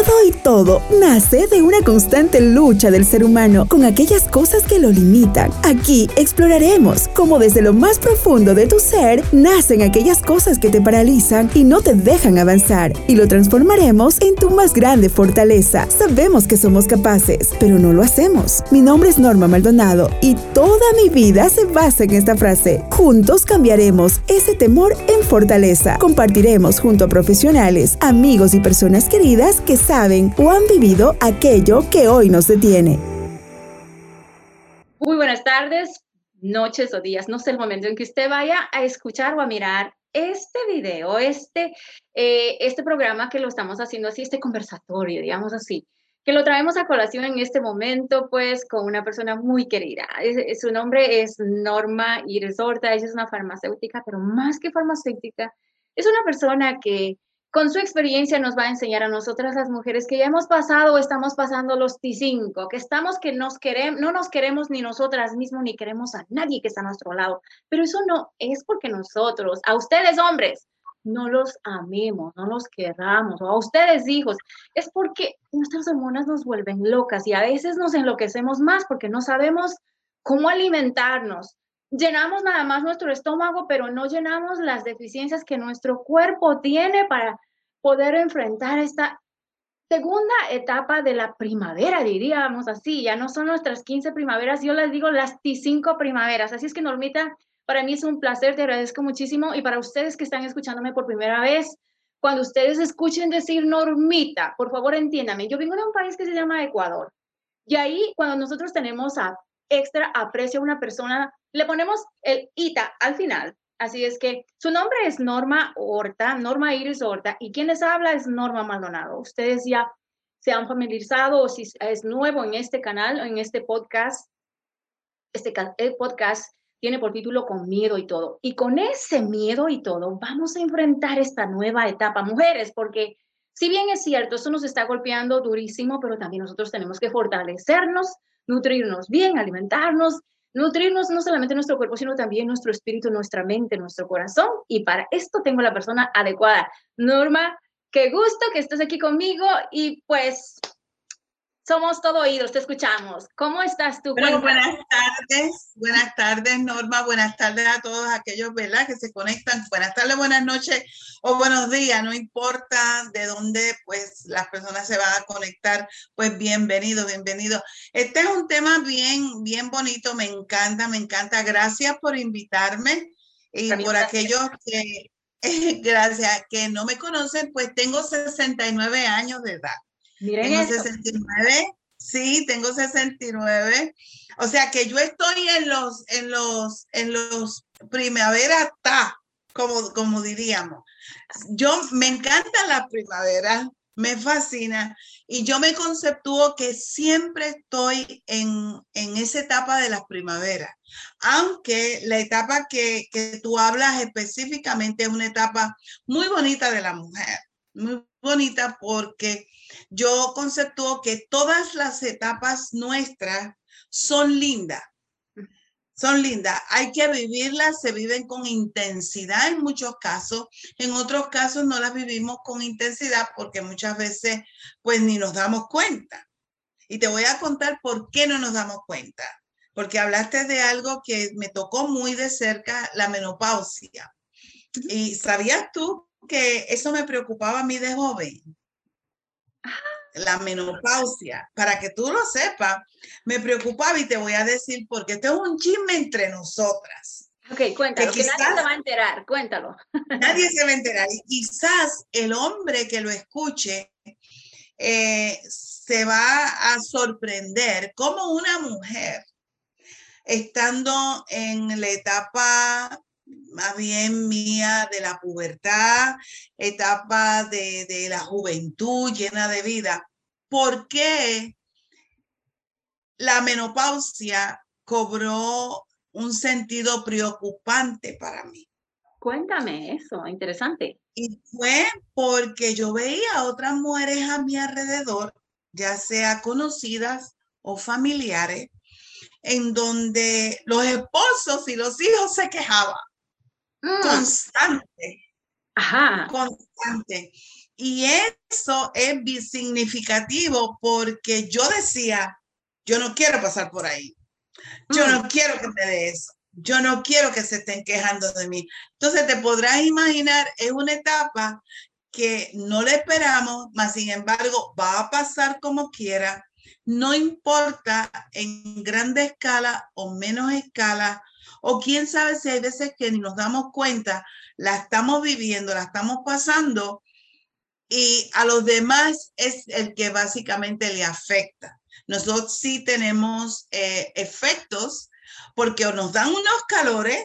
Todo y todo nace de una constante lucha del ser humano con aquellas cosas que lo limitan. Aquí exploraremos cómo desde lo más profundo de tu ser nacen aquellas cosas que te paralizan y no te dejan avanzar y lo transformaremos en tu más grande fortaleza. Sabemos que somos capaces, pero no lo hacemos. Mi nombre es Norma Maldonado y toda mi vida se basa en esta frase. Juntos cambiaremos ese temor en fortaleza. Compartiremos junto a profesionales, amigos y personas queridas que saben o han vivido aquello que hoy nos detiene. Muy buenas tardes, noches o días, no sé el momento en que usted vaya a escuchar o a mirar este video, este, eh, este programa que lo estamos haciendo así, este conversatorio, digamos así, que lo traemos a colación en este momento, pues, con una persona muy querida. su nombre es Norma Iris Horta, ella es una farmacéutica, pero más que farmacéutica, es una persona que con su experiencia nos va a enseñar a nosotras las mujeres que ya hemos pasado o estamos pasando los T5, que estamos que nos queremos, no nos queremos ni nosotras mismos ni queremos a nadie que está a nuestro lado. Pero eso no es porque nosotros, a ustedes hombres, no los amemos, no los queramos, o a ustedes hijos, es porque nuestras hormonas nos vuelven locas y a veces nos enloquecemos más porque no sabemos cómo alimentarnos, llenamos nada más nuestro estómago, pero no llenamos las deficiencias que nuestro cuerpo tiene para poder enfrentar esta segunda etapa de la primavera, diríamos así. Ya no son nuestras 15 primaveras, yo les digo las 5 primaveras. Así es que, Normita, para mí es un placer, te agradezco muchísimo. Y para ustedes que están escuchándome por primera vez, cuando ustedes escuchen decir Normita, por favor entiéndame, yo vengo de un país que se llama Ecuador. Y ahí, cuando nosotros tenemos a extra aprecio a una persona, le ponemos el ITA al final. Así es que su nombre es Norma Horta, Norma Iris Horta, y quien les habla es Norma Maldonado. Ustedes ya se han familiarizado o si es nuevo en este canal, en este podcast, este podcast tiene por título Con miedo y todo. Y con ese miedo y todo, vamos a enfrentar esta nueva etapa, mujeres, porque si bien es cierto, esto nos está golpeando durísimo, pero también nosotros tenemos que fortalecernos, nutrirnos bien, alimentarnos, nutrirnos no solamente nuestro cuerpo, sino también nuestro espíritu, nuestra mente, nuestro corazón. Y para esto tengo la persona adecuada. Norma, qué gusto que estés aquí conmigo y pues somos todo oídos, te escuchamos. ¿Cómo estás tú? buenas tardes, buenas tardes Norma, buenas tardes a todos aquellos ¿verdad? que se conectan. Buenas tardes, buenas noches o buenos días, no importa de dónde pues las personas se van a conectar, pues bienvenido, bienvenido. Este es un tema bien, bien bonito, me encanta, me encanta. Gracias por invitarme y por aquellos que, gracias, que no me conocen, pues tengo 69 años de edad. Miren tengo 69, sí, tengo 69. O sea que yo estoy en los, en los, en los primavera está, como, como diríamos. Yo me encanta la primavera, me fascina y yo me conceptúo que siempre estoy en, en esa etapa de la primavera, aunque la etapa que, que tú hablas específicamente es una etapa muy bonita de la mujer, muy bonita porque yo conceptúo que todas las etapas nuestras son lindas. Son lindas, hay que vivirlas, se viven con intensidad en muchos casos, en otros casos no las vivimos con intensidad porque muchas veces pues ni nos damos cuenta. Y te voy a contar por qué no nos damos cuenta, porque hablaste de algo que me tocó muy de cerca, la menopausia. ¿Y sabías tú que eso me preocupaba a mí de joven? la menopausia, para que tú lo sepas, me preocupaba y te voy a decir porque esto es un chisme entre nosotras. Ok, cuéntalo, que, nadie se va a enterar, cuéntalo. Nadie se va a enterar y quizás el hombre que lo escuche eh, se va a sorprender como una mujer estando en la etapa más bien mía de la pubertad, etapa de, la juventud llena de vida. ¿Por qué la menopausia cobró un sentido preocupante para mí? Cuéntame eso, interesante. Y fue porque yo veía a otras mujeres a mi alrededor, ya sea conocidas o familiares, en donde los esposos y los hijos se quejaban. Mm. Constante. Ajá. Constante. Y eso es significativo porque yo decía, yo no quiero pasar por ahí. Yo no mm. quiero que me dé eso. Yo no quiero que se estén quejando de mí. Entonces te podrás imaginar, es una etapa que no le esperamos, mas sin embargo va a pasar como quiera. No importa en grande escala o menos escala, o quién sabe si hay veces que ni nos damos cuenta, la estamos viviendo, la estamos pasando y a los demás es el que básicamente le afecta. Nosotros sí tenemos eh, efectos porque o nos dan unos calores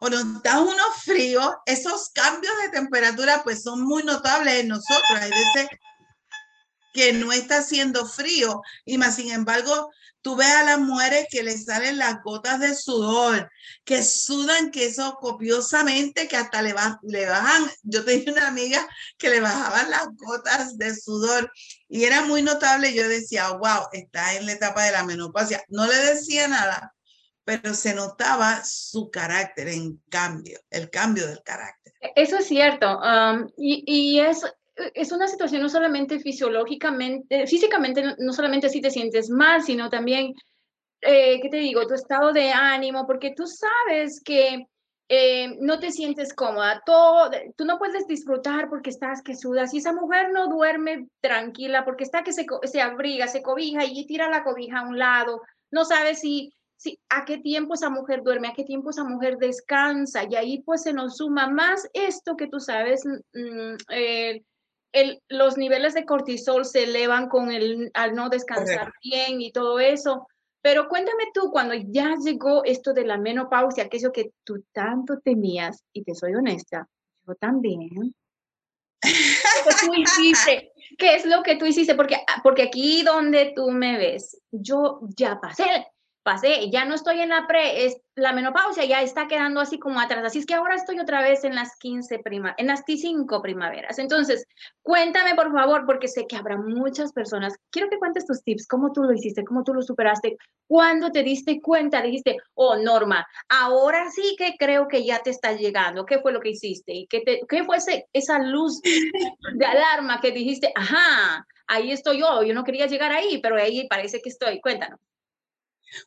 o nos dan unos fríos. Esos cambios de temperatura pues son muy notables en nosotros. Hay veces que no está haciendo frío y más sin embargo tú ves a las mujeres que les salen las gotas de sudor, que sudan que eso copiosamente, que hasta le, le bajan. Yo tenía una amiga que le bajaban las gotas de sudor y era muy notable. Yo decía, wow, está en la etapa de la menopausia. No le decía nada, pero se notaba su carácter en cambio, el cambio del carácter. Eso es cierto. Um, y, y es, es una situación no solamente fisiológicamente, físicamente, no solamente si te sientes mal, sino también, eh, ¿qué te digo? Tu estado de ánimo, porque tú sabes que eh, no te sientes cómoda, todo, tú no puedes disfrutar porque estás que sudas. Y esa mujer no duerme tranquila porque está que se, se abriga, se cobija y tira la cobija a un lado, no sabes si, si a qué tiempo esa mujer duerme, a qué tiempo esa mujer descansa. Y ahí pues se nos suma más esto que tú sabes, mm, eh, los niveles de cortisol se elevan con el al no descansar bien y todo eso. Pero cuéntame tú, cuando ya llegó esto de la menopausia, aquello que tú tanto temías, y te soy honesta, yo también. ¿Qué tú hiciste? ¿Qué es lo que tú hiciste? Porque, porque aquí donde tú me ves, yo ya pasé pasé, ya no estoy en la pre, es la menopausia ya está quedando así como atrás, así es que ahora estoy otra vez en las 15 prima, en las 5 primaveras. Entonces, cuéntame por favor, porque sé que habrá muchas personas. Quiero que cuentes tus tips, cómo tú lo hiciste, cómo tú lo superaste, cuándo te diste cuenta, dijiste, "Oh, Norma, ahora sí que creo que ya te está llegando." ¿Qué fue lo que hiciste? ¿Y qué te, qué fue esa luz de alarma que dijiste, "Ajá, ahí estoy yo, yo no quería llegar ahí, pero ahí parece que estoy." Cuéntanos.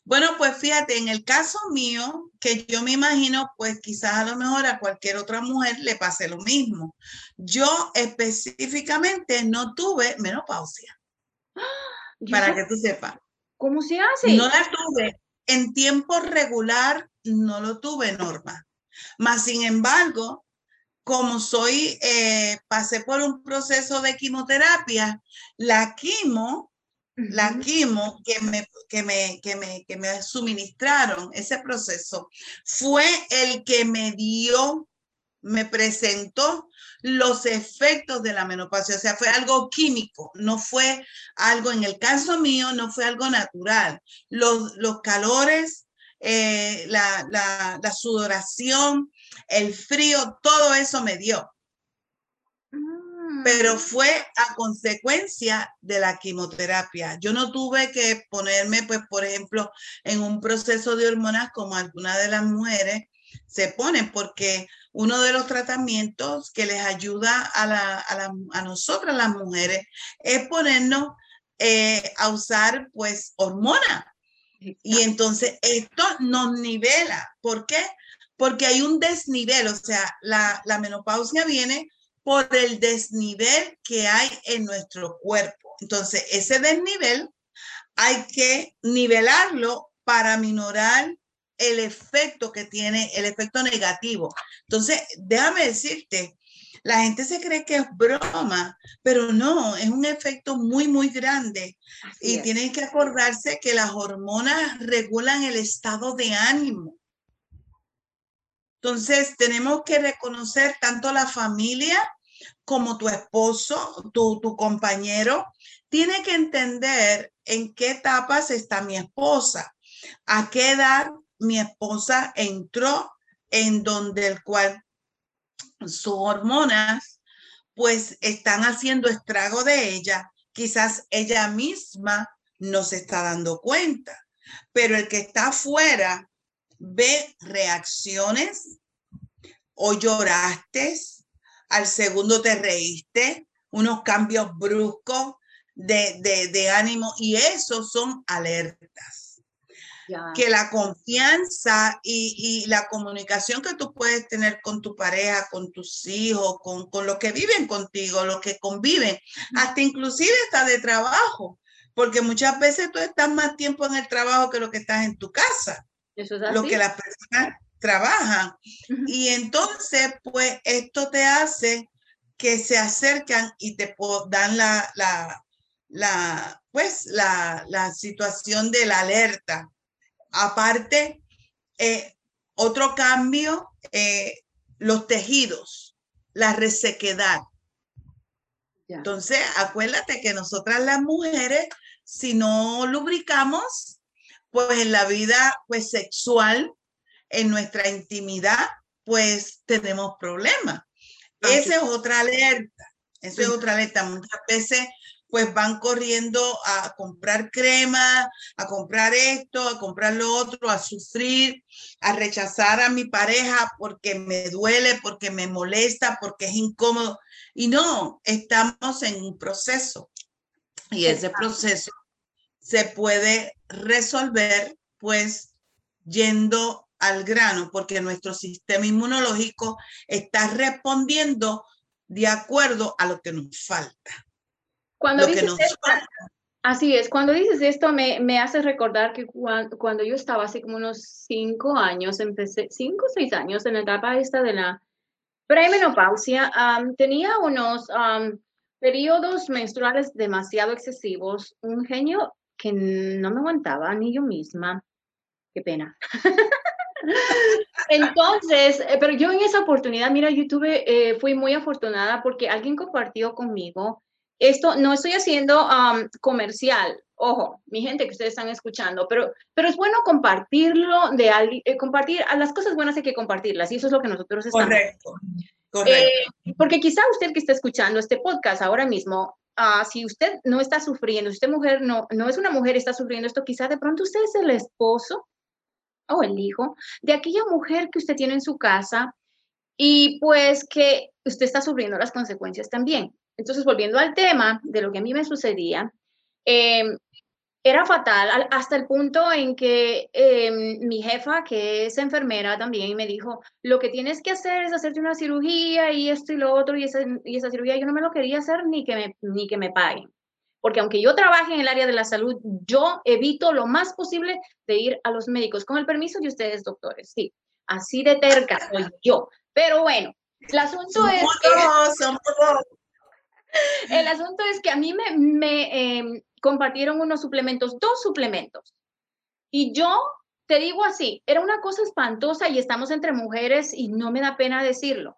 Bueno, pues fíjate, en el caso mío, que yo me imagino, pues quizás a lo mejor a cualquier otra mujer le pase lo mismo. Yo específicamente no tuve menopausia. Para que tú sepas. ¿Cómo se hace? No la tuve. En tiempo regular no lo tuve, Norma. Más sin embargo, como soy, eh, pasé por un proceso de quimioterapia, la quimo la quimo que me, que, me, que, me, que me suministraron, ese proceso, fue el que me dio, me presentó los efectos de la menopausia. O sea, fue algo químico, no fue algo, en el caso mío, no fue algo natural. Los, los calores, eh, la, la, la sudoración, el frío, todo eso me dio pero fue a consecuencia de la quimioterapia. Yo no tuve que ponerme, pues, por ejemplo, en un proceso de hormonas como algunas de las mujeres se ponen, porque uno de los tratamientos que les ayuda a, la, a, nosotras las mujeres es ponernos eh, a usar, pues, hormonas. Y entonces esto nos nivela. ¿Por qué? Porque hay un desnivel, o sea, la, la menopausia viene por el desnivel que hay en nuestro cuerpo. Entonces, ese desnivel hay que nivelarlo para minorar el efecto que tiene, el efecto negativo. Entonces, déjame decirte, la gente se cree que es broma, pero no, es un efecto muy, muy grande. y tienen que acordarse que las hormonas regulan el estado de ánimo. Entonces, tenemos que reconocer tanto la familia como tu esposo, tu, tu compañero, tiene que entender en qué etapas está mi esposa, a qué edad mi esposa entró en donde el cual sus hormonas pues están haciendo estrago de ella. Quizás ella misma no se está dando cuenta, pero el que está afuera ve reacciones o lloraste, al segundo te reíste unos cambios bruscos de, ánimo y eso son alertas. Que la confianza y, la comunicación que tú puedes tener con tu pareja, con tus hijos, con, con los que viven contigo, los que conviven, hasta inclusive está de trabajo, porque muchas veces tú estás más tiempo en el trabajo que lo que estás en tu casa. Eso es Lo que las personas trabajan. Y entonces, pues esto te hace que se acercan y te dan la, la, la, pues, la, la situación de la alerta. Aparte, eh, otro cambio, eh, los tejidos, la resequedad. Entonces, acuérdate que nosotras las mujeres, si no lubricamos, pues en la vida pues, sexual, en nuestra intimidad, pues tenemos problemas. Esa es otra alerta. Esa es otra alerta. Muchas veces pues van corriendo a comprar crema, a comprar esto, a comprar lo otro, a sufrir, a rechazar a mi pareja porque me duele, porque me molesta, porque es incómodo. Y no, estamos en un proceso. Y ese proceso se puede resolver pues yendo al grano, porque nuestro sistema inmunológico está respondiendo de acuerdo a lo que nos falta. Cuando dices esto, así es, cuando dices esto me, me hace recordar que cuando, yo estaba hace como unos cinco años, empecé, cinco o seis años en la etapa esta de la premenopausia, tenía unos periodos menstruales demasiado excesivos, un genio que no me aguantaba ni yo misma. Qué pena. Entonces, eh, pero yo en esa oportunidad, mira, yo tuve, eh, fui muy afortunada porque alguien compartió conmigo esto no estoy haciendo comercial, ojo, mi gente que ustedes están escuchando, pero, pero es bueno compartirlo de eh, compartir, a las cosas buenas hay que compartirlas y eso es lo que nosotros estamos. Correcto. Correcto. Eh, porque quizá usted que está escuchando este podcast ahora mismo, uh, si usted no está sufriendo, si usted mujer no, no es una mujer, está sufriendo esto, quizá de pronto usted es el esposo o el hijo de aquella mujer que usted tiene en su casa y pues que usted está sufriendo las consecuencias también. Entonces, volviendo al tema de lo que a mí me sucedía, em, era fatal hasta el punto en que em, mi jefa, que es enfermera también, me dijo, lo que tienes que hacer es hacerte una cirugía y esto y lo otro, y esa, y esa cirugía yo no me lo quería hacer ni que me, ni que me paguen. Porque aunque yo trabaje en el área de la salud, yo evito lo más posible de ir a los médicos, con el permiso de ustedes, doctores. Sí, así de terca soy yo. Pero bueno, el asunto es... El asunto es que a mí me, me em, compartieron unos suplementos, dos suplementos. Y yo te digo así, era una cosa espantosa y estamos entre mujeres y no me da pena decirlo.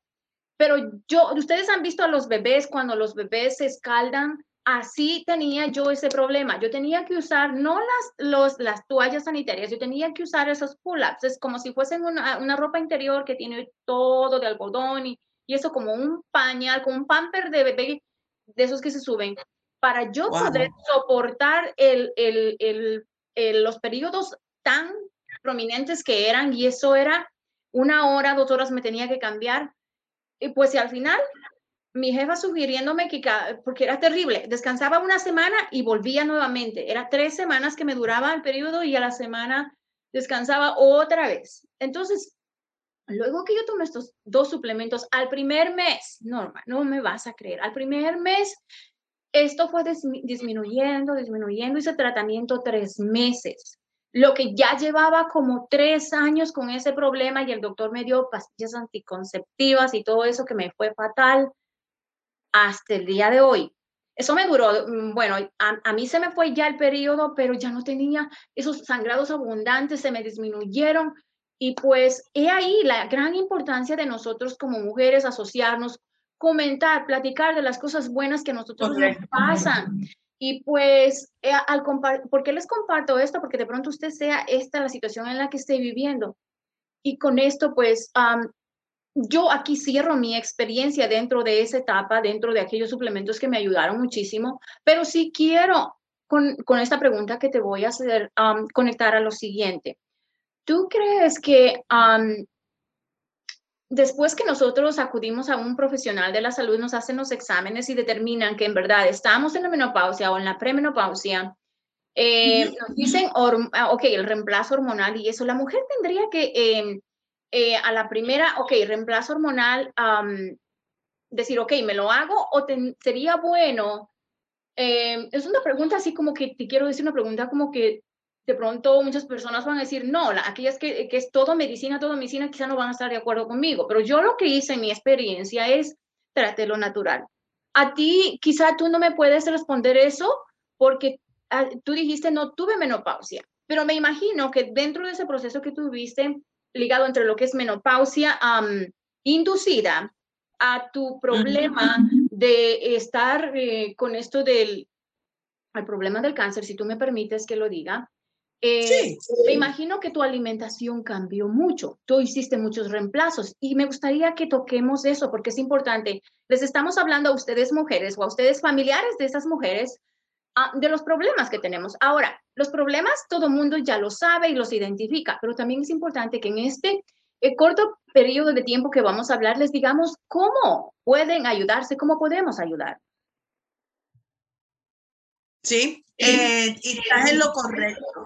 Pero yo, ustedes han visto a los bebés cuando los bebés se escaldan, así tenía yo ese problema. Yo tenía que usar no las, los, las toallas sanitarias, yo tenía que usar esos pull-ups. Es como si fuesen una, una, ropa interior que tiene todo de algodón y, y eso como un pañal, como un pamper de bebé de esos que se suben, para yo poder soportar el, el, el, los periodos tan prominentes que eran, y eso era una hora, dos horas me tenía que cambiar. Y pues y al final, mi jefa sugiriéndome que, porque era terrible, descansaba una semana y volvía nuevamente. Era tres semanas que me duraba el periodo y a la semana descansaba otra vez. Entonces, Luego que yo tomé estos dos suplementos, al primer mes, Norma, no me vas a creer, al primer mes, esto fue disminuyendo, disminuyendo, ese tratamiento tres meses. Lo que ya llevaba como tres años con ese problema y el doctor me dio pastillas anticonceptivas y todo eso que me fue fatal hasta el día de hoy. Eso me duró, mm, bueno, a, a, mí se me fue ya el periodo, pero ya no tenía esos sangrados abundantes, se me disminuyeron, y pues he ahí la gran importancia de nosotros como mujeres asociarnos, comentar, platicar de las cosas buenas que a nosotros nos pasan. Y pues, eh, al ¿por qué les comparto esto? Porque de pronto usted sea esta la situación en la que esté viviendo. Y con esto, pues, yo aquí cierro mi experiencia dentro de esa etapa, dentro de aquellos suplementos que me ayudaron muchísimo, pero sí quiero con, con esta pregunta que te voy a hacer, conectar a lo siguiente. ¿Tú crees que después que nosotros acudimos a un profesional de la salud, nos hacen los exámenes y determinan que en verdad estamos en la menopausia o en la premenopausia, eh, nos dicen, ah, ok, el reemplazo hormonal y eso, la mujer tendría que, em, eh, a la primera, ok, reemplazo hormonal, decir, ok, me lo hago o sería bueno. Em, es una pregunta así como que te quiero decir una pregunta como que de pronto muchas personas van a decir, no, la, aquellas que, que, es todo medicina, todo medicina, quizá no van a estar de acuerdo conmigo, pero yo lo que hice en mi experiencia es trate lo natural. A ti, quizá tú no me puedes responder eso porque ah, tú dijiste, no tuve menopausia, pero me imagino que dentro de ese proceso que tuviste, ligado entre lo que es menopausia inducida a tu problema de estar eh, con esto del al problema del cáncer, si tú me permites que lo diga, eh, me imagino que tu alimentación cambió mucho. Tú hiciste muchos reemplazos y me gustaría que toquemos eso porque es importante. Les estamos hablando a ustedes mujeres o a ustedes familiares de esas mujeres ah, de los problemas que tenemos. Ahora, los problemas todo el mundo ya lo sabe y los identifica, pero también es importante que en este eh, corto periodo de tiempo que vamos a hablar les digamos cómo pueden ayudarse, cómo podemos ayudar. Sí, eh, y estás en lo correcto.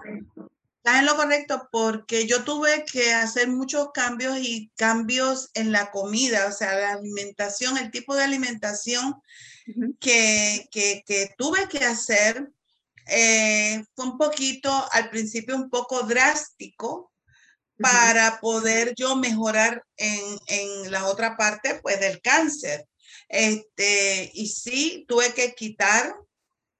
Estás en lo correcto porque yo tuve que hacer muchos cambios y cambios en la comida, o sea, la alimentación, el tipo de alimentación que, que, tuve que hacer eh, fue un poquito, al principio un poco drástico para poder yo mejorar en, en, la otra parte, pues del cáncer. Este, y sí, tuve que quitar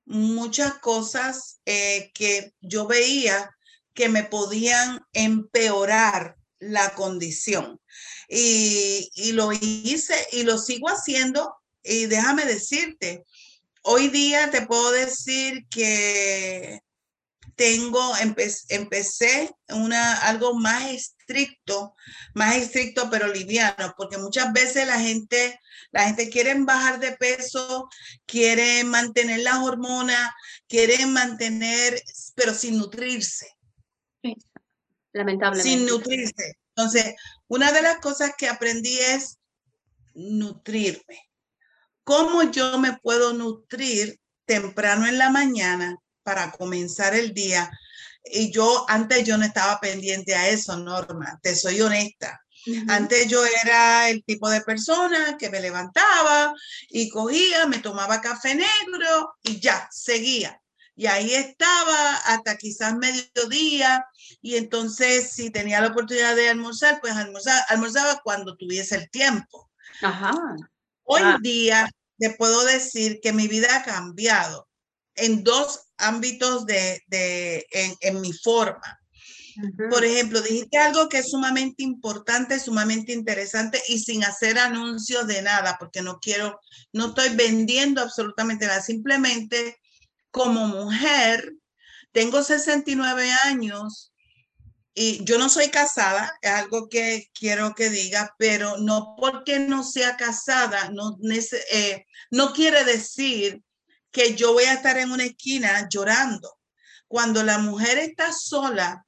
muchas cosas eh, que yo veía que me podían empeorar la condición. Y, y, lo hice y lo sigo haciendo. Y déjame decirte, hoy día te puedo decir que tengo, empecé una, algo más estricto, más estricto pero liviano, porque muchas veces la gente, la gente quiere bajar de peso, quiere mantener las hormonas, quiere mantener, pero sin nutrirse. Lamentablemente. Sin nutrirse. Entonces, una de las cosas que aprendí es nutrirme. ¿Cómo yo me puedo nutrir temprano en la mañana para comenzar el día. Y yo antes yo no estaba pendiente a eso, Norma, te soy honesta. Antes yo era el tipo de persona que me levantaba y cogía, me tomaba café negro y ya, seguía. Y ahí estaba hasta quizás mediodía. Y entonces, si tenía la oportunidad de almorzar, pues almorzaba, almorzaba cuando tuviese el tiempo. Ajá. Hoy ah. día te puedo decir que mi vida ha cambiado en dos ámbitos de, de en, mi forma. Por ejemplo, dijiste algo que es sumamente importante, sumamente interesante y sin hacer anuncios de nada, porque no quiero, no estoy vendiendo absolutamente nada. Simplemente como mujer, tengo 69 años y yo no soy casada, es algo que quiero que diga, pero no porque no sea casada, no, eh, no quiere decir que yo voy a estar en una esquina llorando. Cuando la mujer está sola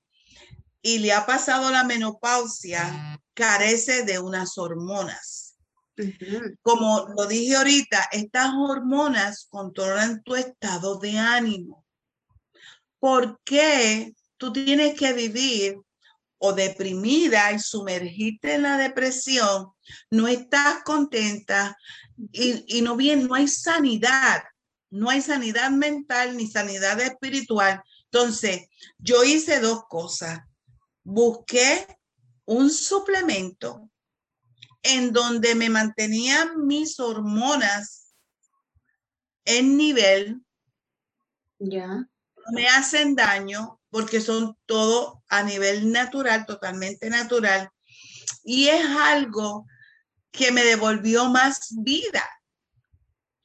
y le ha pasado la menopausia, carece de unas hormonas. Como lo dije ahorita, estas hormonas controlan tu estado de ánimo. ¿Por qué tú tienes que vivir o deprimida y sumergirte en la depresión? No estás contenta y, y no bien, no hay sanidad no hay sanidad mental ni sanidad espiritual. Entonces, yo hice dos cosas. Busqué un suplemento en donde me mantenían mis hormonas en nivel. Ya. No me hacen daño porque son todo a nivel natural, totalmente natural. Y es algo que me devolvió más vida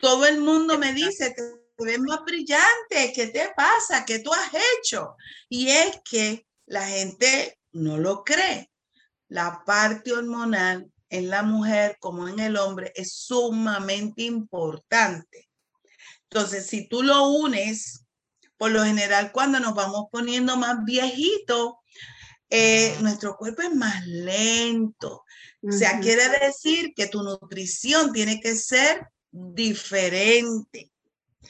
todo el mundo me dice, te ves más brillante, ¿qué te pasa? ¿Qué tú has hecho? Y es que la gente no lo cree. La parte hormonal en la mujer como en el hombre es sumamente importante. Entonces, si tú lo unes, por lo general, cuando nos vamos poniendo más viejitos, eh, nuestro cuerpo es más lento. O sea, quiere decir que tu nutrición tiene que ser diferente.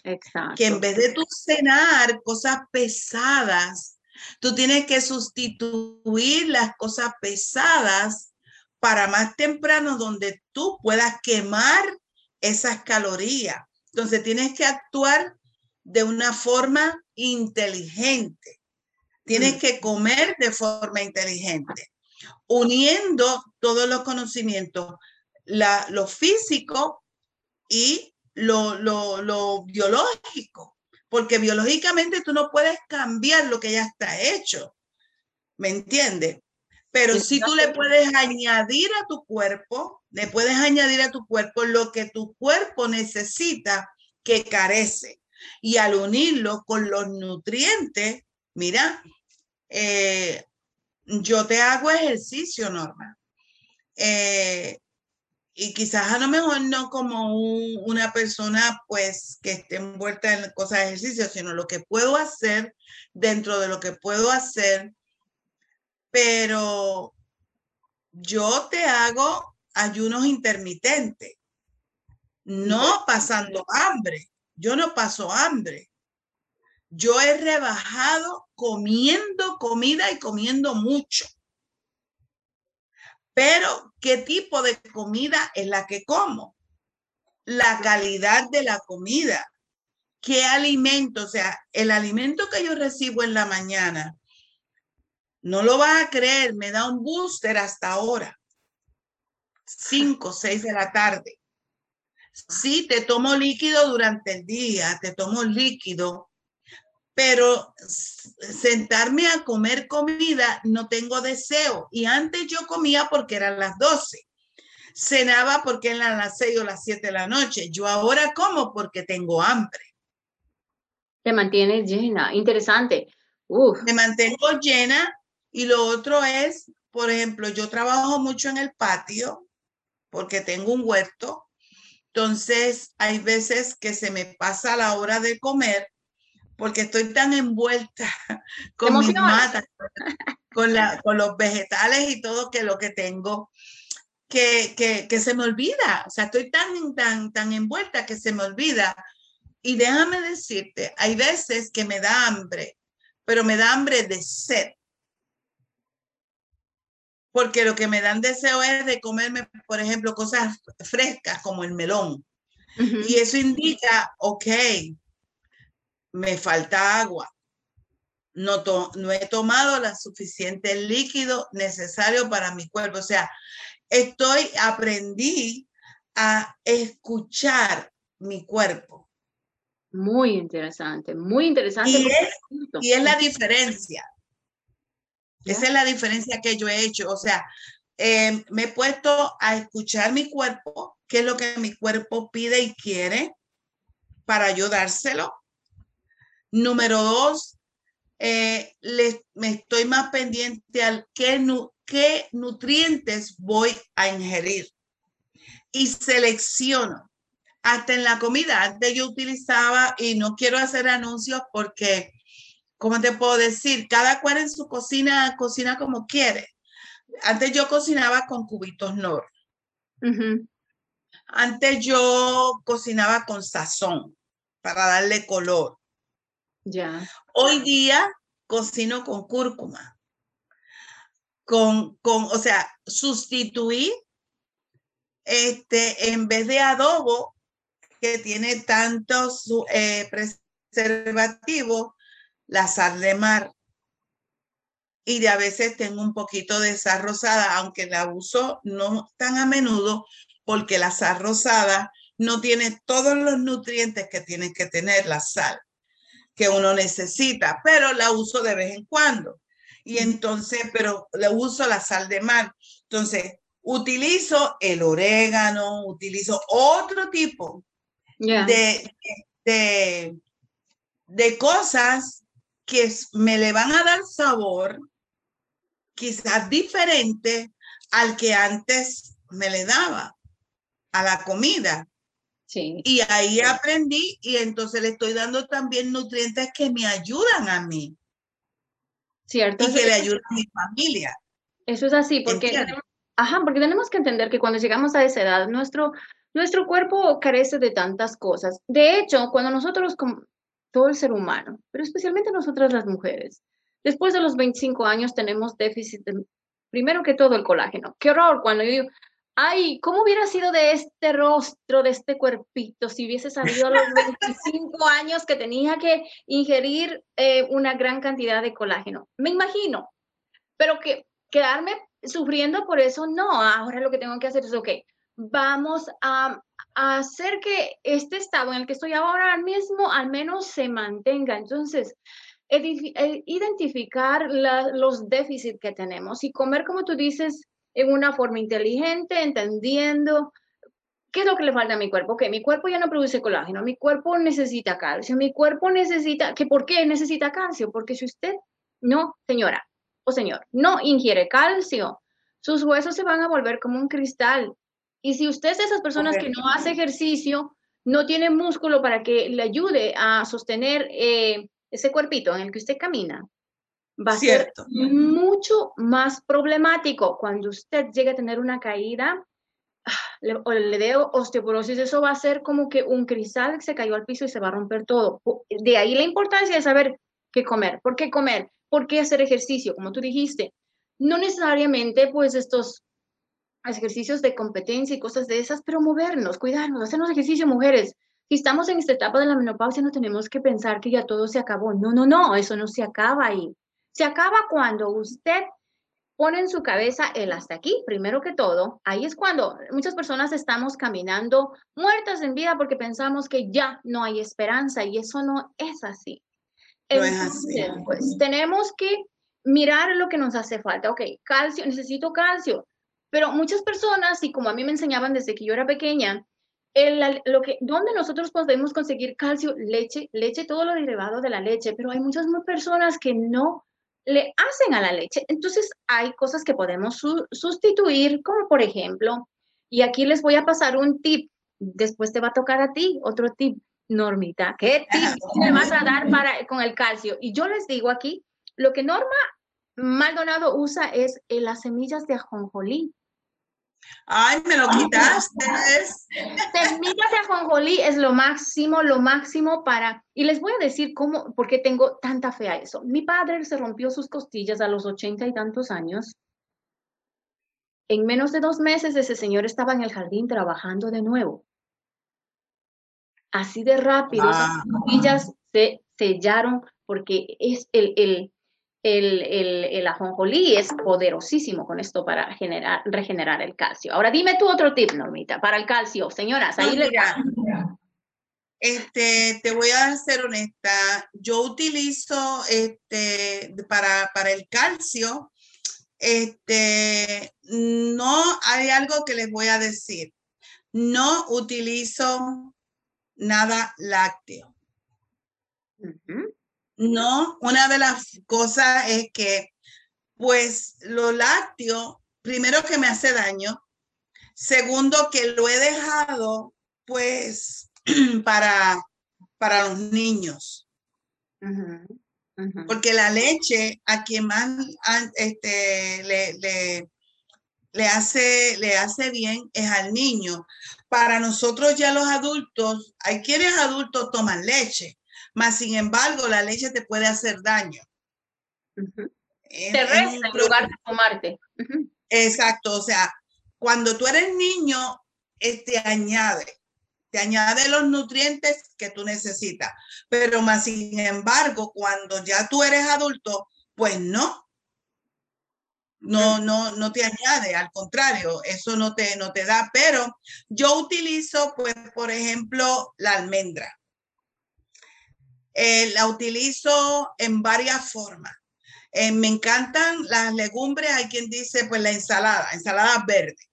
Exacto. Que en vez de tú cenar cosas pesadas, tú tienes que sustituir las cosas pesadas para más temprano donde tú puedas quemar esas calorías. Entonces tienes que actuar de una forma inteligente. Tienes mm. que comer de forma inteligente, uniendo todos los conocimientos, la, lo físico y lo, lo, biológico, porque biológicamente tú no puedes cambiar lo que ya está hecho, ¿me entiendes? Pero si tú le puedes añadir a tu cuerpo, le puedes añadir a tu cuerpo lo que tu cuerpo necesita que carece. Y al unirlo con los nutrientes, mira, eh, yo te hago ejercicio, Norma. Eh, y quizás a lo mejor no como una persona pues que esté envuelta en cosas de ejercicio, sino lo que puedo hacer dentro de lo que puedo hacer. Pero yo te hago ayunos intermitentes, no pasando hambre. Yo no paso hambre. Yo he rebajado comiendo comida y comiendo mucho. Pero, ¿qué tipo de comida es la que como? La calidad de la comida. ¿Qué alimento? O sea, el alimento que yo recibo en la mañana, no lo vas a creer, me da un booster hasta ahora. Cinco, seis de la tarde. Sí, te tomo líquido durante el día, te tomo líquido, pero sentarme a comer comida no tengo deseo. Y antes yo comía porque eran las 12. Cenaba porque eran las 6 o las 7 de la noche. Yo ahora como porque tengo hambre. Te mantienes llena. Interesante. Me mantengo llena y lo otro es, por ejemplo, yo trabajo mucho en el patio porque tengo un huerto entonces, hay veces que se me pasa la hora de comer porque estoy tan envuelta con mis matas, con, la, con los vegetales y todo que lo que tengo, que, que, que, se me olvida. O sea, estoy tan, tan, tan envuelta que se me olvida. Y déjame decirte, hay veces que me da hambre, pero me da hambre de sed porque lo que me dan deseo es de comerme, por ejemplo, cosas frescas como el melón. Y eso indica, ok, me falta agua. No, no he tomado la suficiente líquido necesario para mi cuerpo. O sea, estoy, aprendí a escuchar mi cuerpo. Muy interesante, muy interesante. y es la diferencia. Esa es la diferencia que yo he hecho. O sea, em, me he puesto a escuchar mi cuerpo, qué es lo que mi cuerpo pide y quiere para ayudárselo. Número dos, eh, me estoy más pendiente al qué, qué nutrientes voy a ingerir y selecciono. Hasta en la comida, antes yo utilizaba, y no quiero hacer anuncios porque ¿cómo te puedo decir? Cada cual en su cocina cocina como quiere. Antes yo cocinaba con cubitos Nor. Antes yo cocinaba con sazón para darle color. Ya. Hoy día cocino con cúrcuma. Con, con, o sea, sustituí este, en vez de adobo que tiene tantos eh, preservativos, la sal de mar. Y de a veces tengo un poquito de sal rosada, aunque la uso no tan a menudo, porque la sal rosada no tiene todos los nutrientes que tiene que tener la sal que uno necesita, pero la uso de vez en cuando. Y entonces, pero le uso la sal de mar. Entonces, utilizo el orégano, utilizo otro tipo de, de, de, cosas que me le van a dar sabor quizás diferente al que antes me le daba a la comida. Sí. Y ahí aprendí y entonces le estoy dando también nutrientes que me ayudan a mí. Cierto. Y que le ayude a mi familia. Eso es así, porque Ajá, porque tenemos que entender que cuando llegamos a esa edad, nuestro, nuestro cuerpo carece de tantas cosas. De hecho, cuando nosotros, todo el ser humano, pero especialmente nosotras las mujeres, después de los 25 años tenemos déficit, primero que todo el colágeno. Qué horror cuando yo digo, ay, ¿cómo hubiera sido de este rostro, de este cuerpito, si hubiese sabido a los 25 años que tenía que ingerir eh, una gran cantidad de colágeno? Me imagino, pero que quedarme sufriendo por eso, no, ahora lo que tengo que hacer es, ok, vamos a, hacer que este estado en el que estoy ahora mismo al menos se mantenga. Entonces, identificar los déficits que tenemos y comer, como tú dices, en una forma inteligente, entendiendo qué es lo que le falta a mi cuerpo. Que mi cuerpo ya no produce colágeno, mi cuerpo necesita calcio, mi cuerpo necesita, ¿que ¿por qué necesita calcio? Porque si usted, no, señora, o señor, no ingiere calcio, sus huesos se van a volver como un cristal. Y si usted es de esas personas que no hace ejercicio, no tiene músculo para que le ayude a sostener eh, ese cuerpito en el que usted camina, va a ser mucho más problemático cuando usted llegue a tener una caída le, o le dé osteoporosis, eso va a ser como que un cristal que se cayó al piso y se va a romper todo. De ahí la importancia de saber qué comer. ¿Por qué comer? ¿Por qué hacer ejercicio? Como tú dijiste, no necesariamente pues estos ejercicios de competencia y cosas de esas, pero movernos, cuidarnos, hacernos ejercicio, mujeres. Si estamos en esta etapa de la menopausia, no tenemos que pensar que ya todo se acabó. No, no, no, eso no se acaba ahí. Se acaba cuando usted pone en su cabeza el hasta aquí, primero que todo. Ahí es cuando muchas personas estamos caminando muertas en vida porque pensamos que ya no hay esperanza y eso no es así. Entonces, pues tenemos que mirar lo que nos hace falta. Ok, calcio, necesito calcio. Pero muchas personas, y como a mí me enseñaban desde que yo era pequeña, el, lo que, ¿dónde nosotros podemos conseguir calcio? Leche, leche, todo lo derivado de la leche, pero hay muchas personas que no le hacen a la leche. Entonces hay cosas que podemos sustituir, como por ejemplo, y aquí les voy a pasar un tip, después te va a tocar a ti otro tip. Normita, ¿qué tips me vas a dar para, con el calcio? Y yo les digo aquí, lo que Norma Maldonado usa es eh, las semillas de ajonjolí. Ay, me lo quitaste. Semillas de ajonjolí es lo máximo, lo máximo para... Y les voy a decir cómo, por qué tengo tanta fe a eso. Mi padre se rompió sus costillas a los ochenta y tantos años. En menos de dos meses ese señor estaba en el jardín trabajando de nuevo así de rápido, esas costillas ah. se sellaron porque es el, el, el, el, el ajonjolí es poderosísimo con esto para generar, regenerar el calcio. Ahora dime tú otro tip, Normita, para el calcio. Señoras, ahí le este, te voy a ser honesta, yo utilizo este, para, para el calcio, este, no hay algo que les voy a decir. No utilizo nada lácteo. No, una de las cosas es que, pues, lo lácteo, primero que me hace daño, segundo que lo he dejado, pues, para, para los niños. Porque la leche a quien más este, le, le, le, hace, le hace bien es al niño. Para nosotros ya los adultos, hay quienes adultos toman leche, mas sin embargo la leche te puede hacer daño. te resta en lugar de tomarte. Exacto, o sea, cuando tú eres niño, te añade, te añade los nutrientes que tú necesitas, pero más sin embargo, cuando ya tú eres adulto, pues no, no, no, no te añade, al contrario, eso no te, no te da, pero yo utilizo, pues, por ejemplo, la almendra. Eh, la utilizo en varias formas. Eh, me encantan las legumbres, hay quien dice, pues, la ensalada, ensalada verde.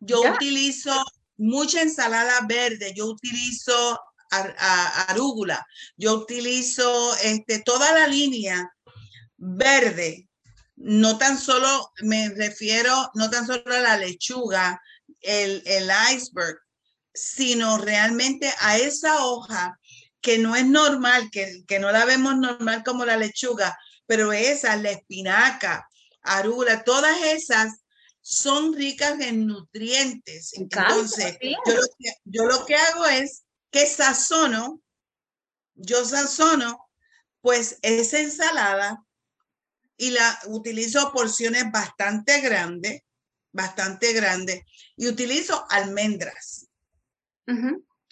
Yo utilizo mucha ensalada verde, yo utilizo arúgula, yo utilizo este, toda la línea verde no tan solo me refiero, no tan solo a la lechuga, el, el iceberg, sino realmente a esa hoja que no es normal, que, que no la vemos normal como la lechuga, pero esas, la espinaca, arula, todas esas son ricas en nutrientes. Entonces, yo lo, que, yo lo que hago es que sazono, yo sazono, pues esa ensalada y la utilizo porciones bastante grandes, bastante grandes, y utilizo almendras.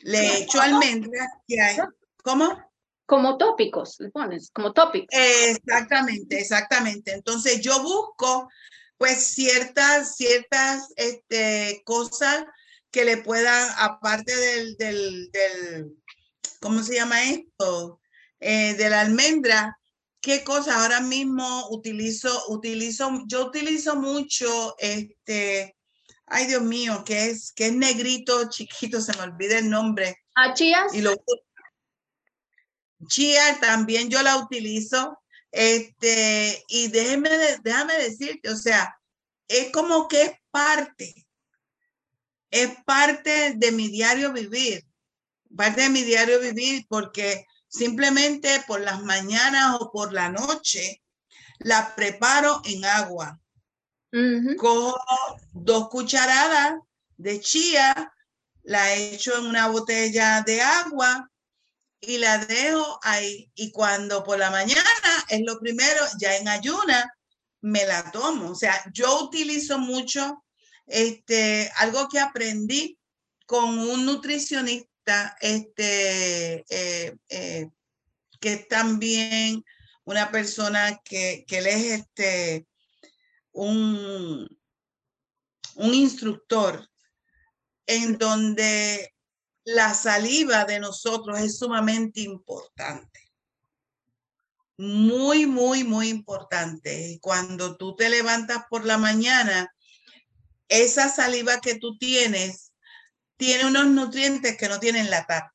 Le echo almendras que hay. ¿Cómo? Como tópicos, le pones, como tópicos. Exactamente, exactamente. Entonces yo busco pues ciertas, ciertas este, cosas que le pueda, aparte del, del, del ¿cómo se llama esto? Eh, de la almendra, ¿qué cosas ahora mismo utilizo? Utilizo, yo utilizo mucho este, ay Dios mío, que es, que es negrito, chiquito, se me olvida el nombre. ¿A ah, chías? Y lo, chía también yo la utilizo. Este, y déjeme, déjame decirte, o sea, es como que es parte, es parte de mi diario vivir, parte de mi diario vivir porque simplemente por las mañanas o por la noche la preparo en agua. Cojo dos cucharadas de chía, la echo en una botella de agua y la dejo ahí. Y cuando por la mañana es lo primero, ya en ayuna, me la tomo. O sea, yo utilizo mucho este, algo que aprendí con un nutricionista, este, eh, eh, que es también una persona que, que él es este, un, un instructor en donde la saliva de nosotros es sumamente importante. Muy, muy, muy importante. Cuando tú te levantas por la mañana, esa saliva que tú tienes tiene unos nutrientes que no tienen la tarde.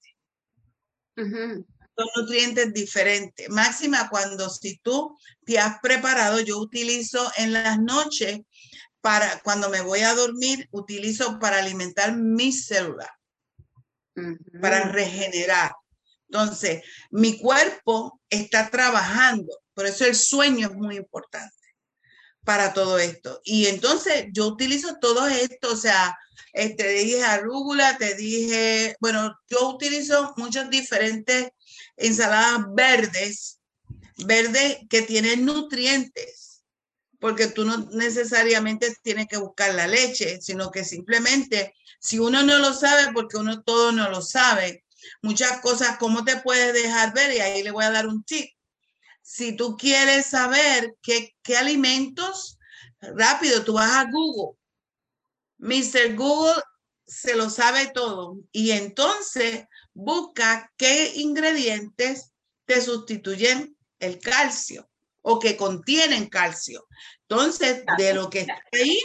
Son nutrientes diferentes. Máxima cuando si tú te has preparado, yo utilizo en las noches para cuando me voy a dormir, utilizo para alimentar mis células para regenerar. Entonces, mi cuerpo está trabajando, por eso el sueño es muy importante para todo esto. Y entonces yo utilizo todo esto, o sea, te este, dije arúgula, te dije, bueno, yo utilizo muchas diferentes ensaladas verdes, verdes que tienen nutrientes, porque tú no necesariamente tienes que buscar la leche, sino que simplemente si uno no lo sabe, porque uno todo no lo sabe, muchas cosas, ¿cómo te puedes dejar ver? Y ahí le voy a dar un tip. Si tú quieres saber qué, qué alimentos, rápido, tú vas a Google. Mr. Google se lo sabe todo. Y entonces busca qué ingredientes te sustituyen el calcio o que contienen calcio. Entonces, de lo que está ahí,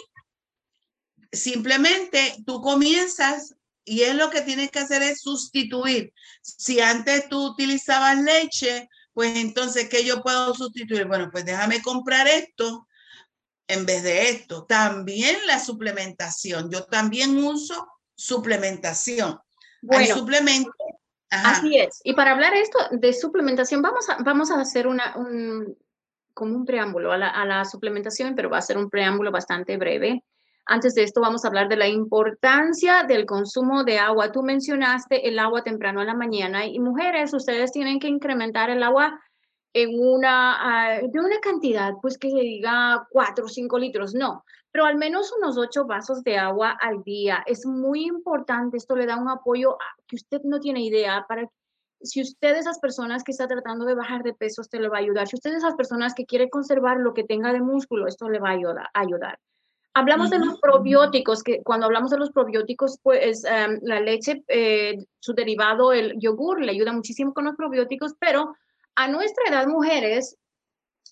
simplemente tú comienzas y es lo que tienes que hacer es sustituir. Si antes tú utilizabas leche, pues entonces, ¿qué yo puedo sustituir? Bueno, pues déjame comprar esto en vez de esto. También la suplementación. Yo también uso suplementación. Bueno, suplemento. Así es. Y para hablar esto de suplementación, vamos a, vamos a hacer una, un, como un preámbulo a la, a suplementación, pero va a ser un preámbulo bastante breve. Antes de esto vamos a hablar de la importancia del consumo de agua. Tú mencionaste el agua temprano en la mañana y mujeres, ustedes tienen que incrementar el agua en una, ah, de una cantidad, pues que se diga cuatro o cinco litros, no, pero al menos unos ocho vasos de agua al día. Es muy importante, esto le da un apoyo que usted no tiene idea para si usted es esas personas que está tratando de bajar de peso, esto le va a ayudar. Si usted es esas personas que quiere conservar lo que tenga de músculo, esto le va a ayudar. ayudar. Hablamos de los probióticos, que cuando hablamos de los probióticos, pues em, la leche, eh, su derivado, el yogur, le ayuda muchísimo con los probióticos, pero a nuestra edad, mujeres,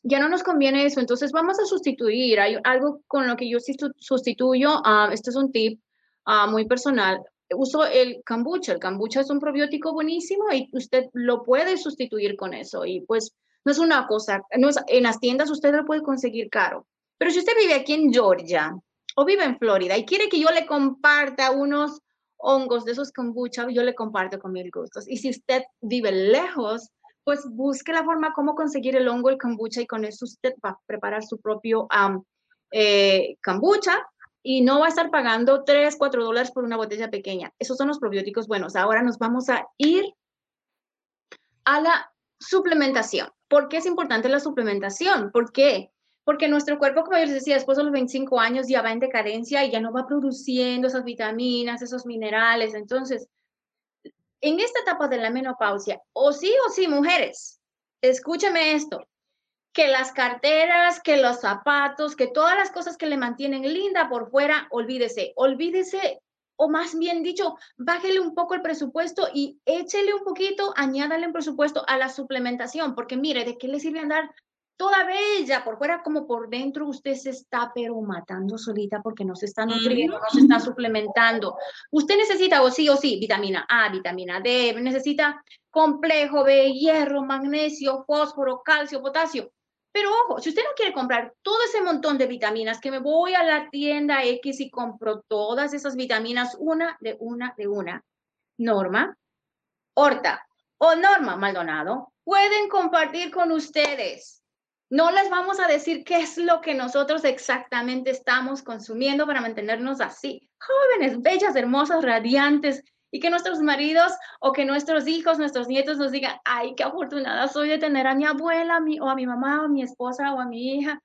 ya no nos conviene eso, entonces vamos a sustituir. Hay algo con lo que yo sustituyo, uh, este es un tip ah, muy personal. Uso el kombucha. El kombucha es un probiótico buenísimo y usted lo puede sustituir con eso. Y pues no es una cosa, no en las tiendas usted lo puede conseguir caro pero si usted vive aquí en Georgia o vive en Florida y quiere que yo le comparta unos hongos de esos kombucha, yo le comparto con mil gustos. Y si usted vive lejos, pues busque la forma cómo conseguir el hongo, el kombucha y con eso usted va a preparar su propio eh, kombucha y no va a estar pagando 3, 4 dólares por una botella pequeña. Esos son los probióticos buenos. Ahora nos vamos a ir a la suplementación. ¿Por qué es importante la suplementación? ¿Por qué? Porque nuestro cuerpo, como yo les decía, después de los 25 años ya va en decadencia y ya no va produciendo esas vitaminas, esos minerales. Entonces, en esta etapa de la menopausia, o sí o sí, mujeres, escúcheme esto, que las carteras, que los zapatos, que todas las cosas que le mantienen linda por fuera, olvídese, olvídese, o más bien dicho, bájele un poco el presupuesto y échele un poquito, añádale un presupuesto a la suplementación, porque mire, ¿de qué le sirve andar toda bella por fuera como por dentro? Usted se está pero matando solita porque no se está nutriendo, no se está suplementando. Usted necesita o sí o sí vitamina A, vitamina D, necesita complejo B, hierro, magnesio, fósforo, calcio, potasio pero ojo, si usted no quiere comprar todo ese montón de vitaminas, que me voy a la tienda X y compro todas esas vitaminas, una de una de una. Norma, Horta o Norma Maldonado pueden compartir con ustedes. No les vamos a decir qué es lo que nosotros exactamente estamos consumiendo para mantenernos así, jóvenes, bellas, hermosas, radiantes y que nuestros maridos o que nuestros hijos, nuestros nietos nos digan, ay, qué afortunada soy de tener a mi abuela a mi, o a mi mamá a mi esposa o a mi hija.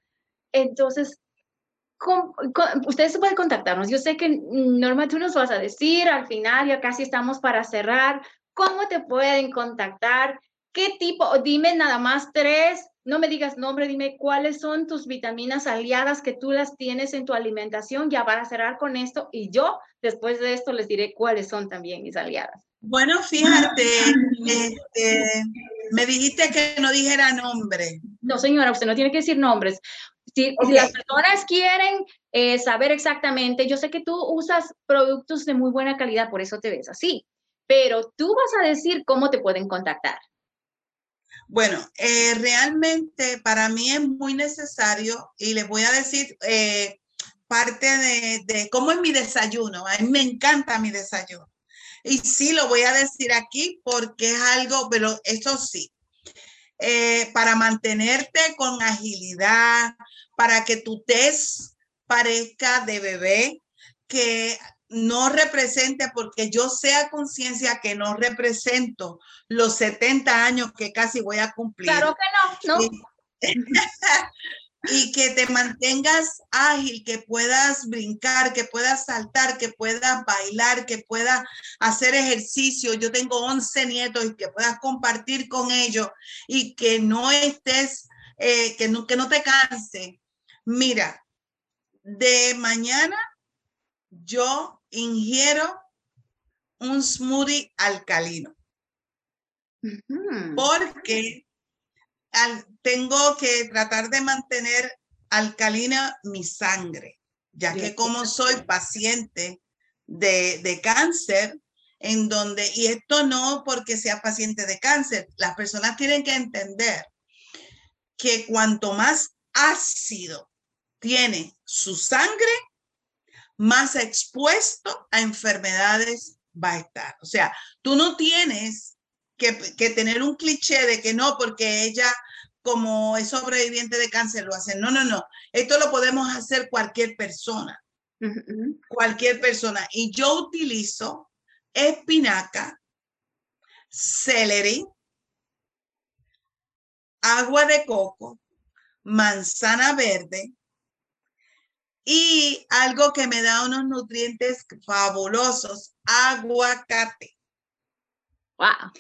Entonces, ustedes pueden contactarnos. Yo sé que Norma, tú nos vas a decir al final, ya casi estamos para cerrar, cómo te pueden contactar, qué tipo, dime nada más tres no me digas nombre, dime cuáles son tus vitaminas aliadas que tú las tienes en tu alimentación, ya para cerrar con esto, y yo después de esto les diré cuáles son también mis aliadas. Bueno, fíjate, este, me dijiste que no dijera nombre. No, señora, usted no tiene que decir nombres. Si, las personas quieren eh, saber exactamente, yo sé que tú usas productos de muy buena calidad, por eso te ves así, pero tú vas a decir cómo te pueden contactar. Bueno, eh, realmente para mí es muy necesario y les voy a decir eh, parte de, cómo es mi desayuno. A mí me encanta mi desayuno. Y sí, lo voy a decir aquí porque es algo, pero eso sí, eh, para mantenerte con agilidad, para que tu test parezca de bebé, que no represente, porque yo sea conciencia que no represento los 70 años que casi voy a cumplir. Claro que no, ¿no? Y, que te mantengas ágil, que puedas brincar, que puedas saltar, que puedas bailar, que puedas hacer ejercicio. Yo tengo 11 nietos y que puedas compartir con ellos y que no estés, eh, que, no, que no te canse. Mira, de mañana yo ingiero un smoothie alcalino. Porque tengo que tratar de mantener alcalina mi sangre, ya que como soy paciente de, de cáncer, en donde, y esto no porque sea paciente de cáncer, las personas tienen que entender que cuanto más ácido tiene su sangre, más expuesto a enfermedades va a estar. O sea, tú no tienes que, tener un cliché de que no, porque ella como es sobreviviente de cáncer lo hace. No, no, no. Esto lo podemos hacer cualquier persona. Cualquier persona. Y yo utilizo espinaca, celery, agua de coco, manzana verde, y algo que me da unos nutrientes fabulosos, aguacate. Wow.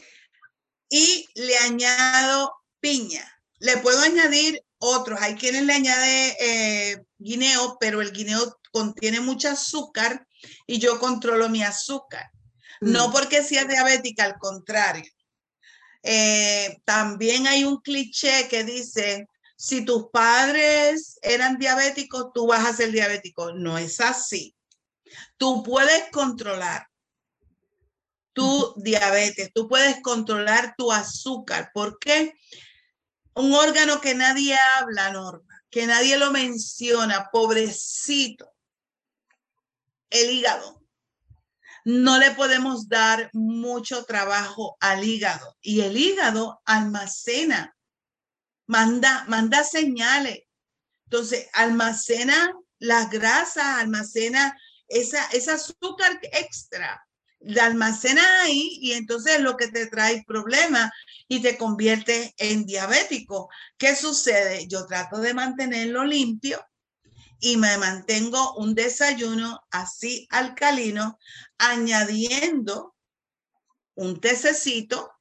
Y le añado piña. Le puedo añadir otros. Hay quienes le añade eh, guineo, pero el guineo contiene mucho azúcar y yo controlo mi azúcar. No mm. porque sea diabética, al contrario. Eh, también hay un cliché que dice, si tus padres eran diabéticos, tú vas a ser diabético. No es así. Tú puedes controlar tu diabetes, tú puedes controlar tu azúcar. ¿Por qué? Un órgano que nadie habla, Norma, que nadie lo menciona, pobrecito, el hígado. no le podemos dar mucho trabajo al hígado y el hígado almacena, manda, manda señales. Entonces, almacena las grasas, almacena esa, ese azúcar extra la almacena ahí y entonces lo que te trae problemas y te convierte en diabético. ¿Qué sucede? Yo trato de mantenerlo limpio y me mantengo un desayuno así alcalino, añadiendo un tececito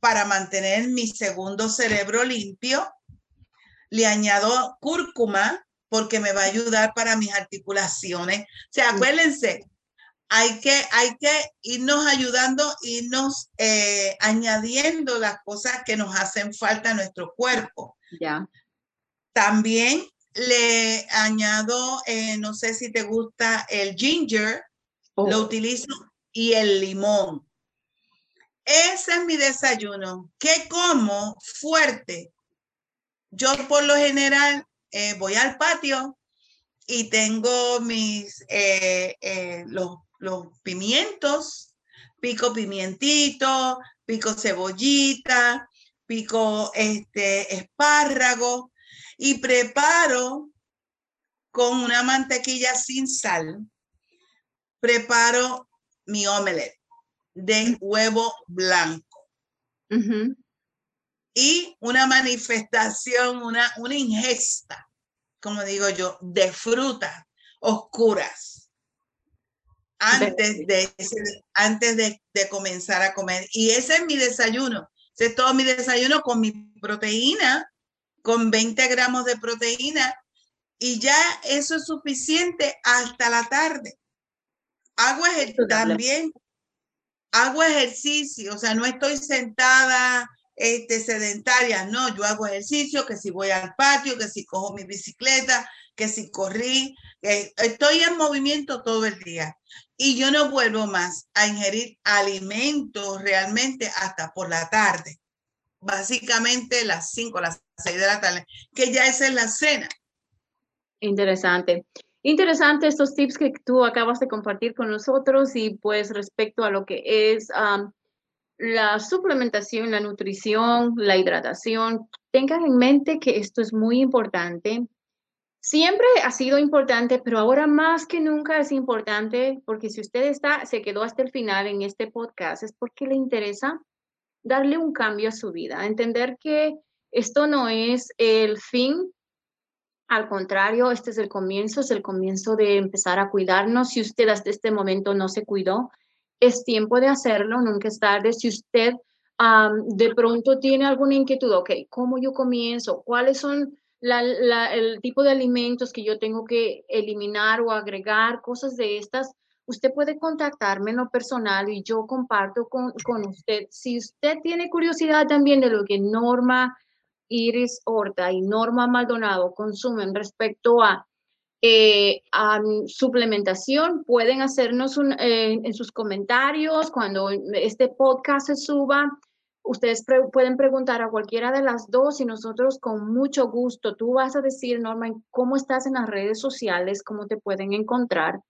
para mantener mi segundo cerebro limpio. Le añado cúrcuma porque me va a ayudar para mis articulaciones. O sea, acuérdense, hay que, hay que irnos ayudando, irnos eh, añadiendo las cosas que nos hacen falta a nuestro cuerpo. Ya. También le añado, eh, no sé si te gusta el ginger, lo oh. utilizo, y el limón. Ese es mi desayuno. ¿Qué como? Fuerte. Yo por lo general eh, voy al patio y tengo mis, los los pimientos, pico pimientito, pico cebollita, pico este espárrago y preparo con una mantequilla sin sal, preparo mi omelette de huevo blanco. Y una manifestación, una, una ingesta, como digo yo, de frutas oscuras antes de, antes de, comenzar a comer. Y ese es mi desayuno. Ese es todo mi desayuno con mi proteína, con 20 gramos de proteína. Y ya eso es suficiente hasta la tarde. Hago también. Hago ejercicio, o sea, no estoy sentada este, sedentaria, no, yo hago ejercicio, que si voy al patio, que si cojo mi bicicleta, que si corrí, estoy en movimiento todo el día y yo no vuelvo más a ingerir alimentos realmente hasta por la tarde. Básicamente las 5, las 6 de la tarde, que ya esa es la cena. Interesante. Interesante estos tips que tú acabas de compartir con nosotros y pues respecto a lo que es la suplementación, la nutrición, la hidratación, tengan en mente que esto es muy importante. Siempre ha sido importante, pero ahora más que nunca es importante porque si usted está, se quedó hasta el final en este podcast, es porque le interesa darle un cambio a su vida, entender que esto no es el fin, al contrario, este es el comienzo, es el comienzo de empezar a cuidarnos. Si usted hasta este momento no se cuidó, es tiempo de hacerlo, nunca es tarde. Si usted de pronto tiene alguna inquietud, ok, ¿cómo yo comienzo? ¿Cuáles son el tipo de alimentos que yo tengo que eliminar o agregar, cosas de estas, usted puede contactarme en lo personal y yo comparto con, usted. Si usted tiene curiosidad también de lo que Norma Iris Horta y Norma Maldonado consumen respecto a, eh, a suplementación, pueden hacernos eh, en sus comentarios cuando este podcast se suba ustedes pueden preguntar a cualquiera de las dos y nosotros con mucho gusto, tú vas a decir, Norma, cómo estás en las redes sociales, cómo te pueden encontrar.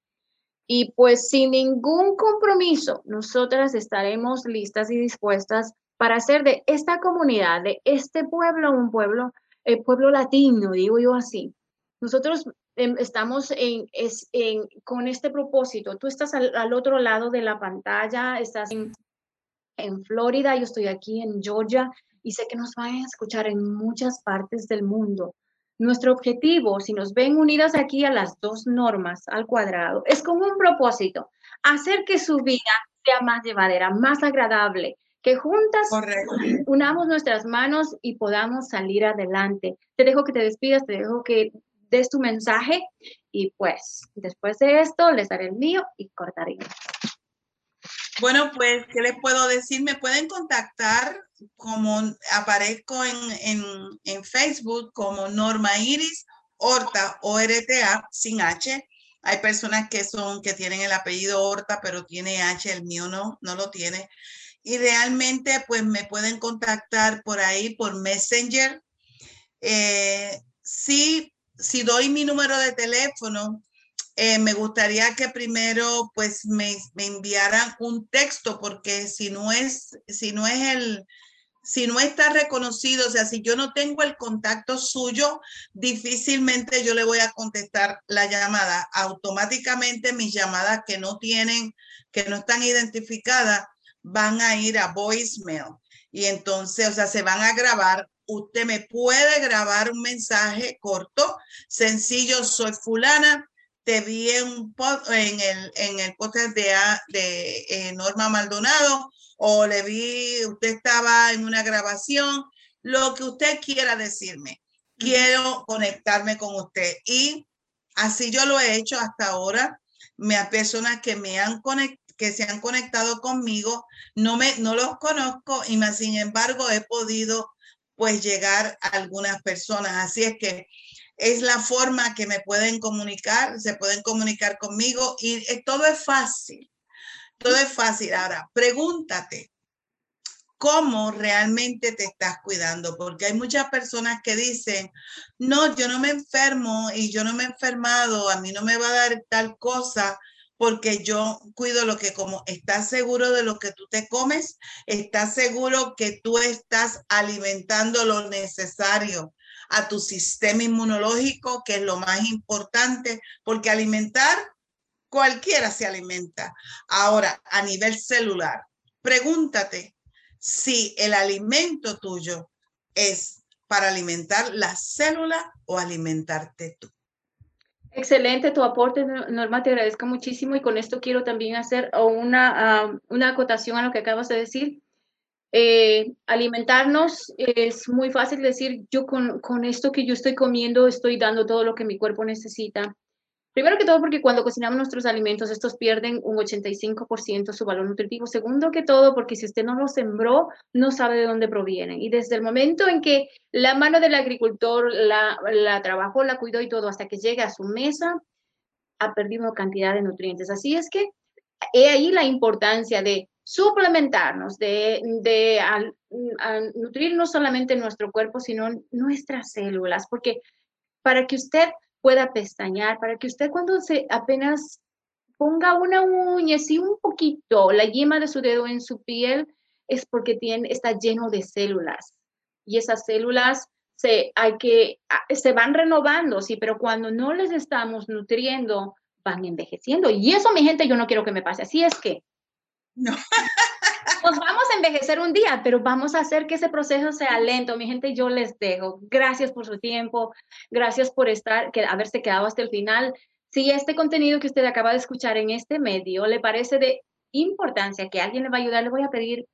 Y pues sin ningún compromiso, nosotras estaremos listas y dispuestas para hacer de esta comunidad, de este pueblo, un pueblo, el pueblo latino, digo yo así. Nosotros em, estamos en, con este propósito. Tú estás al, al otro lado de la pantalla, estás en en Florida, yo estoy aquí en Georgia y sé que nos van a escuchar en muchas partes del mundo. Nuestro objetivo, si nos ven unidas aquí a las dos normas al cuadrado, es con un propósito, hacer que su vida sea más llevadera, más agradable, que juntas unamos nuestras manos y podamos salir adelante. Te dejo que te despidas, te dejo que des tu mensaje y pues después de esto les daré el mío y cortaré. Bueno, pues, ¿qué les puedo decir? Me pueden contactar como aparezco en, Facebook como Norma Iris Horta, O-R-T-A, sin H. Hay personas que son, que tienen el apellido Horta, pero tiene H, el mío no, no lo tiene. Y realmente, pues me pueden contactar por ahí, por Messenger. Eh, sí, si doy mi número de teléfono, eh, me gustaría que primero pues me, me, enviaran un texto porque si no es, si no es el, si no está reconocido, o sea, si yo no tengo el contacto suyo, difícilmente yo le voy a contestar la llamada. Automáticamente mis llamadas que no tienen, que no están identificadas, van a ir a voicemail. Y entonces, o sea, se van a grabar usted me puede grabar un mensaje corto, sencillo, soy fulana, te vi en, en, el, en el podcast de, de eh, Norma Maldonado o le vi, usted estaba en una grabación, lo que usted quiera decirme. Quiero conectarme con usted. Y así yo lo he hecho hasta ahora. Me hay personas que me han que se han conectado conmigo, no me no los conozco y más sin embargo he podido pues llegar a algunas personas. Así es que es la forma que me pueden comunicar, se pueden comunicar conmigo y todo es fácil. Todo es fácil. Ahora, pregúntate, ¿cómo realmente te estás cuidando? Porque hay muchas personas que dicen, no, yo no me enfermo y yo no me he enfermado, a mí no me va a dar tal cosa porque yo cuido lo que como. ¿Estás seguro de lo que tú te comes? ¿Estás seguro que tú estás alimentando lo necesario a tu sistema inmunológico, que es lo más importante, porque alimentar, cualquiera se alimenta. Ahora, a nivel celular, pregúntate si el alimento tuyo es para alimentar la célula o alimentarte tú. Excelente tu aporte, Norma, te agradezco muchísimo y con esto quiero también hacer una, una acotación a lo que acabas de decir. Eh, alimentarnos es muy fácil decir, yo con, con, esto que yo estoy comiendo estoy dando todo lo que mi cuerpo necesita. Primero que todo porque cuando cocinamos nuestros alimentos, estos pierden un 85% su valor nutritivo. Segundo que todo porque si usted no lo sembró, no sabe de dónde provienen. Y desde el momento en que la mano del agricultor la, la trabajó, la cuidó y todo hasta que llega a su mesa, ha perdido cantidad de nutrientes. Así es que he ahí la importancia de suplementarnos, de, de nutrir no solamente nuestro cuerpo, sino nuestras células, porque para que usted pueda pestañear, para que usted cuando se apenas ponga una uña, así un poquito, la yema de su dedo en su piel, es porque tiene, está lleno de células. Y esas células se, hay que, se van renovando, sí, pero cuando no les estamos nutriendo, van envejeciendo. Y eso, mi gente, yo no quiero que me pase. Así es que no. Pues vamos a envejecer un día, pero vamos a hacer que ese proceso sea lento. Mi gente, yo les dejo. Gracias por su tiempo. Gracias por estar, que, haberse quedado hasta el final. Si este contenido que usted acaba de escuchar en este medio le parece de importancia, que alguien le va a ayudar, le voy a pedir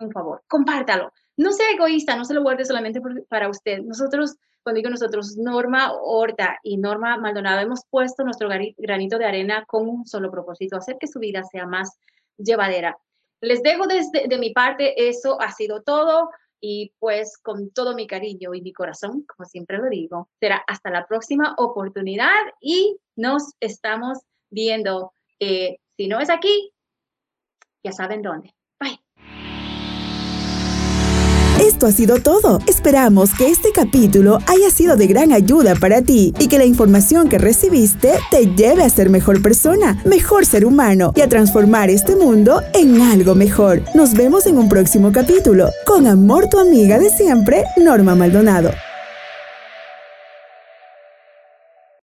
un favor. Compártalo. No sea egoísta, no se lo guarde solamente para usted. Nosotros, cuando digo nosotros, Norma Horta y Norma Maldonado, hemos puesto nuestro granito de arena con un solo propósito, hacer que su vida sea más llevadera. Les dejo desde de mi parte, eso ha sido todo y pues con todo mi cariño y mi corazón, como siempre lo digo, será hasta la próxima oportunidad y nos estamos viendo. Eh, si no es aquí, ya saben dónde. Esto ha sido todo. Esperamos que este capítulo haya sido de gran ayuda para ti y que la información que recibiste te lleve a ser mejor persona, mejor ser humano y a transformar este mundo en algo mejor. Nos vemos en un próximo capítulo. Con amor tu amiga de siempre, Norma Maldonado.